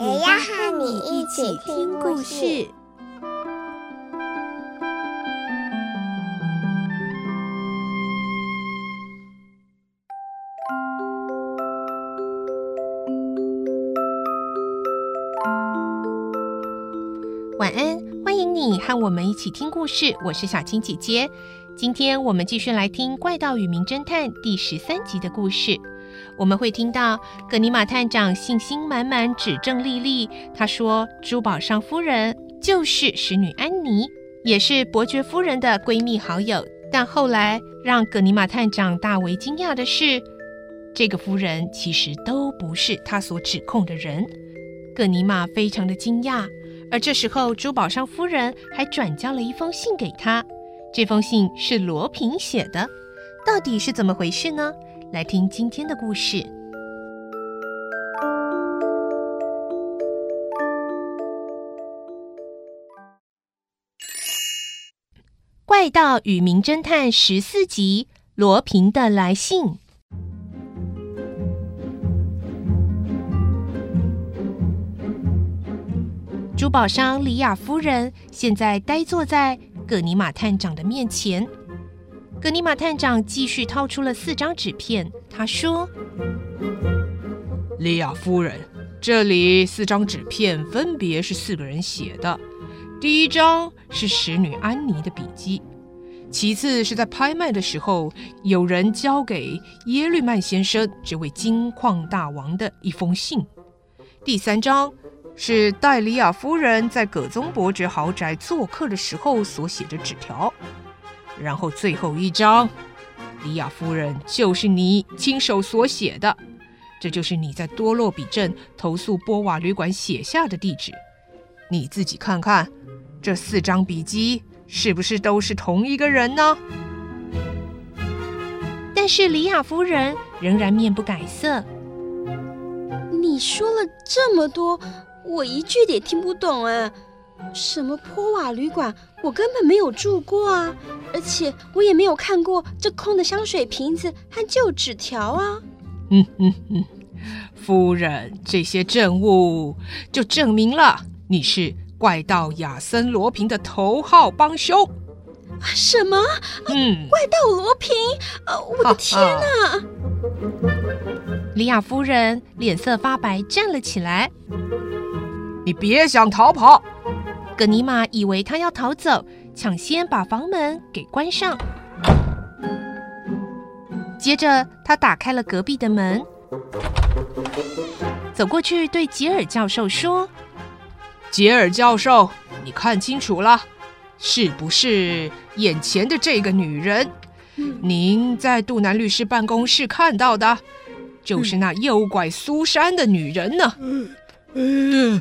也要和你一起听故事。晚安，欢迎你和我们一起听故事。我是小青姐姐，今天我们继续来听《怪盗与名侦探》第十三集的故事。我们会听到葛尼玛探长信心满满、指证莉莉。他说：“珠宝商夫人就是使女安妮，也是伯爵夫人的闺蜜好友。”但后来让葛尼玛探长大为惊讶的是，这个夫人其实都不是他所指控的人。葛尼玛非常的惊讶。而这时候，珠宝商夫人还转交了一封信给他。这封信是罗平写的，到底是怎么回事呢？来听今天的故事，《怪盗与名侦探》十四集：罗平的来信。珠宝商里亚夫人现在呆坐在葛尼玛探长的面前。格尼玛探长继续掏出了四张纸片，他说：“里亚夫人，这里四张纸片分别是四个人写的。第一张是使女安妮的笔记，其次是在拍卖的时候有人交给耶律曼先生这位金矿大王的一封信。第三张是戴里亚夫人在葛宗伯爵豪宅做客的时候所写的纸条。”然后最后一张，里亚夫人就是你亲手所写的，这就是你在多洛比镇投诉波瓦旅馆写下的地址。你自己看看，这四张笔记是不是都是同一个人呢？但是里亚夫人仍然面不改色。你说了这么多，我一句也听不懂啊！什么坡瓦旅馆？我根本没有住过啊，而且我也没有看过这空的香水瓶子和旧纸条啊。嗯嗯嗯，夫人，这些证物就证明了你是怪盗亚森罗平的头号帮凶。什么？嗯，怪盗罗平？呃，我的天哪！李亚夫人脸色发白，站了起来。你别想逃跑！葛尼玛以为他要逃走，抢先把房门给关上。接着，他打开了隔壁的门，走过去对杰尔教授说：“杰尔教授，你看清楚了，是不是眼前的这个女人？您在杜南律师办公室看到的，就是那诱拐苏珊的女人呢？”嗯，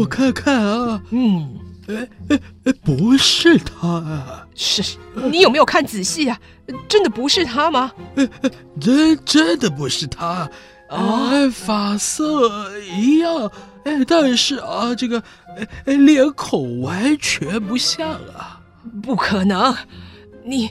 我看看啊，嗯。哎哎哎，不是他啊！是，你有没有看仔细啊？真的不是他吗？哎哎，真真的不是他啊！发色一样，哎，但是啊，这个哎哎，脸孔完全不像啊！不可能，你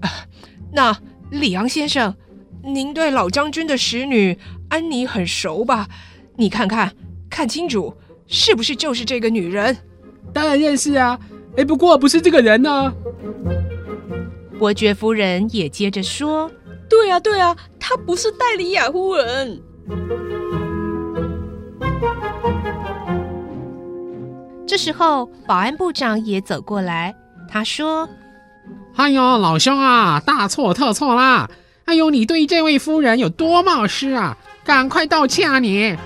啊，那里昂先生，您对老将军的使女安妮很熟吧？你看看，看清楚，是不是就是这个女人？当然认识啊！哎，不过不是这个人呢、啊。伯爵夫人也接着说：“对啊，对啊，他不是戴里亚夫人。”这时候，保安部长也走过来，他说：“哎呦，老兄啊，大错特错啦！哎呦，你对这位夫人有多冒失啊！赶快道歉啊你！”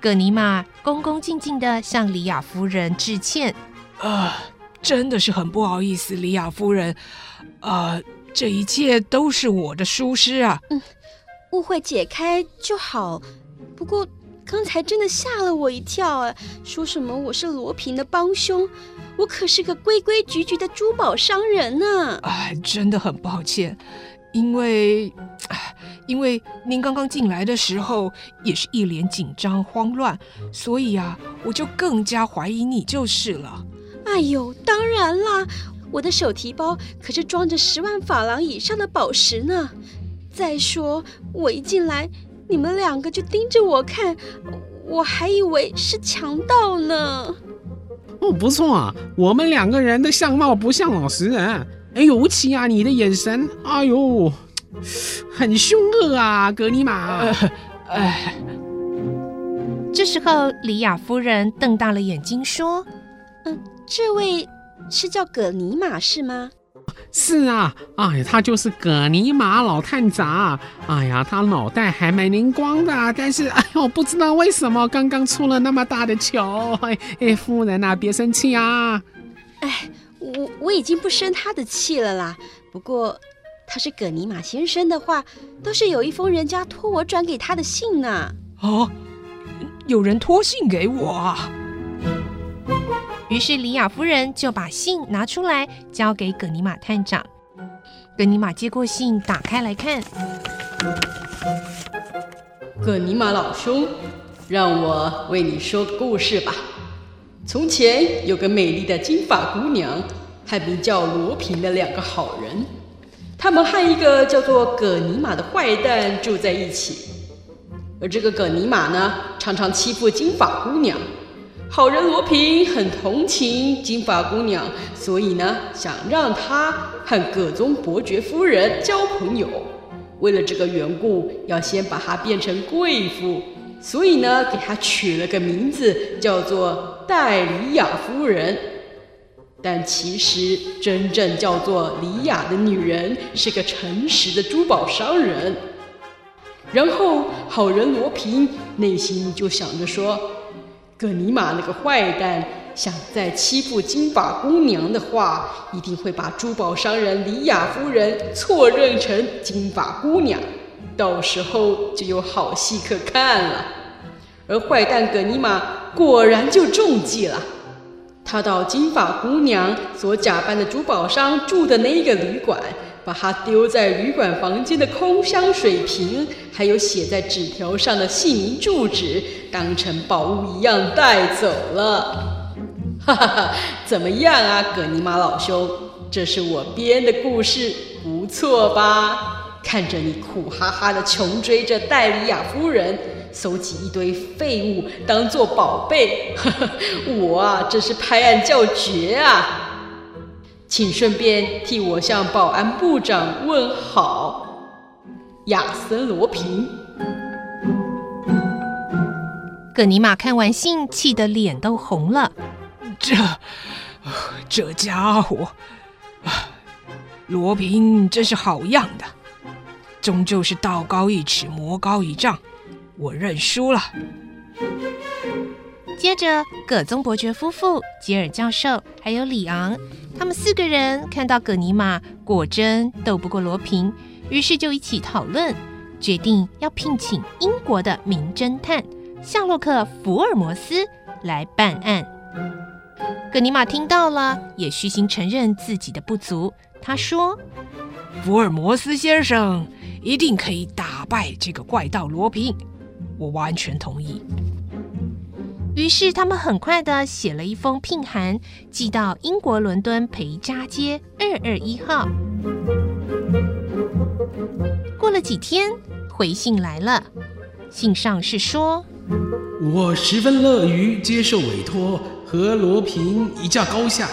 葛尼玛恭恭敬敬地向里亚夫人致歉。啊，真的是很不好意思，里亚夫人。啊，这一切都是我的疏失啊。嗯，误会解开就好。不过刚才真的吓了我一跳啊！说什么我是罗平的帮凶，我可是个规规矩矩的珠宝商人呢！哎，真的很抱歉，因为，因为您刚刚进来的时候也是一脸紧张慌乱，所以啊，我就更加怀疑你就是了。哎呦，当然啦，我的手提包可是装着十万法郎以上的宝石呢。再说，我一进来。你们两个就盯着我看，我还以为是强盗呢。哦，不错啊，我们两个人的相貌不像老实人。哎，尤其啊，你的眼神，哎呦，很凶恶啊，葛尼玛。哎，这时候，李雅夫人瞪大了眼睛说：“嗯，这位是叫葛尼玛是吗？”是啊，哎呀，他就是葛尼玛老探长。哎呀，他脑袋还蛮灵光的，但是哎呦，不知道为什么刚刚出了那么大的糗。哎，夫人呐、啊，别生气啊。哎，我我已经不生他的气了啦。不过他是葛尼玛先生的话，都是有一封人家托我转给他的信呢。啊，有人托信给我啊。于是李亚夫人就把信拿出来交给葛尼玛探长。葛尼玛接过信，打开来看。葛尼玛老兄，让我为你说个故事吧。从前有个美丽的金发姑娘，还名叫罗平的两个好人，他们和一个叫做葛尼玛的坏蛋住在一起。而这个葛尼玛呢，常常欺负金发姑娘。好人罗平很同情金发姑娘，所以呢，想让她和葛宗伯爵夫人交朋友。为了这个缘故，要先把她变成贵妇，所以呢，给她取了个名字，叫做戴里亚夫人。但其实真正叫做里亚的女人是个诚实的珠宝商人。然后，好人罗平内心就想着说。葛尼玛那个坏蛋想再欺负金发姑娘的话，一定会把珠宝商人里亚夫人错认成金发姑娘，到时候就有好戏可看了。而坏蛋葛尼玛果然就中计了，他到金发姑娘所假扮的珠宝商住的那个旅馆。把它丢在旅馆房间的空香水瓶，还有写在纸条上的姓名住址，当成宝物一样带走了。哈哈哈，怎么样啊，葛尼玛老兄？这是我编的故事，不错吧？看着你苦哈哈的穷追着戴里亚夫人，搜集一堆废物当做宝贝，哈哈，我啊，真是拍案叫绝啊！请顺便替我向保安部长问好，亚森罗平。葛尼玛看完信，气得脸都红了。这，这家伙，罗平真是好样的，终究是道高一尺，魔高一丈，我认输了。接着，葛宗伯爵夫妇、吉尔教授还有里昂，他们四个人看到葛尼玛果真斗不过罗平，于是就一起讨论，决定要聘请英国的名侦探夏洛克·福尔摩斯来办案。葛尼玛听到了，也虚心承认自己的不足。他说：“福尔摩斯先生一定可以打败这个怪盗罗平，我完全同意。”于是他们很快的写了一封聘函，寄到英国伦敦培扎街二二一号。过了几天，回信来了，信上是说：“我十分乐于接受委托，和罗平一较高下，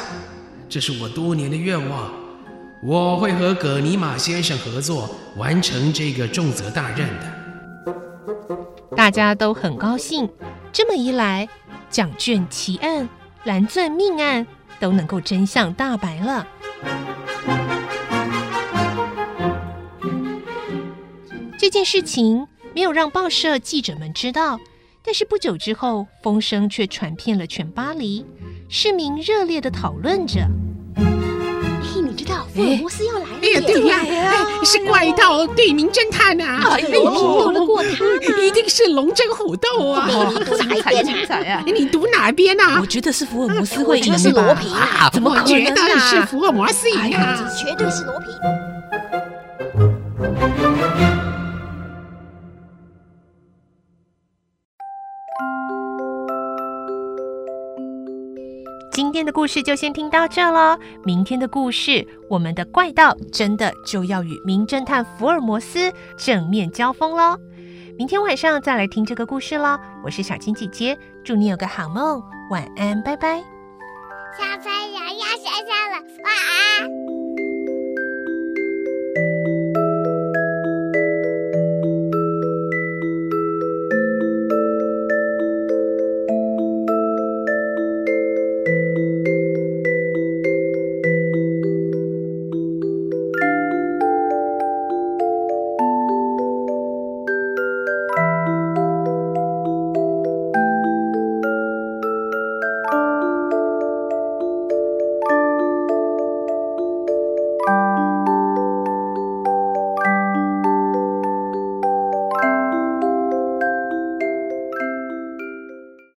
这是我多年的愿望。我会和葛尼玛先生合作，完成这个重责大任的。”大家都很高兴。这么一来，奖券奇案、蓝钻命案都能够真相大白了。这件事情没有让报社记者们知道，但是不久之后，风声却传遍了全巴黎，市民热烈的讨论着。福尔摩斯要来了哎呀，对呀，哎是怪盗对名侦探啊！哎呦，斗得过他吗？一定是龙争虎斗啊！哪一边精！你读哪边啊？我觉得是福尔摩斯会赢吧？我觉得是罗平啊！怎么可能觉得是福尔摩斯赢啊？绝对是罗平。今天的故事就先听到这喽。明天的故事，我们的怪盗真的就要与名侦探福尔摩斯正面交锋喽。明天晚上再来听这个故事喽。我是小青姐姐，祝你有个好梦，晚安，拜拜。小朋友要睡觉了，晚安。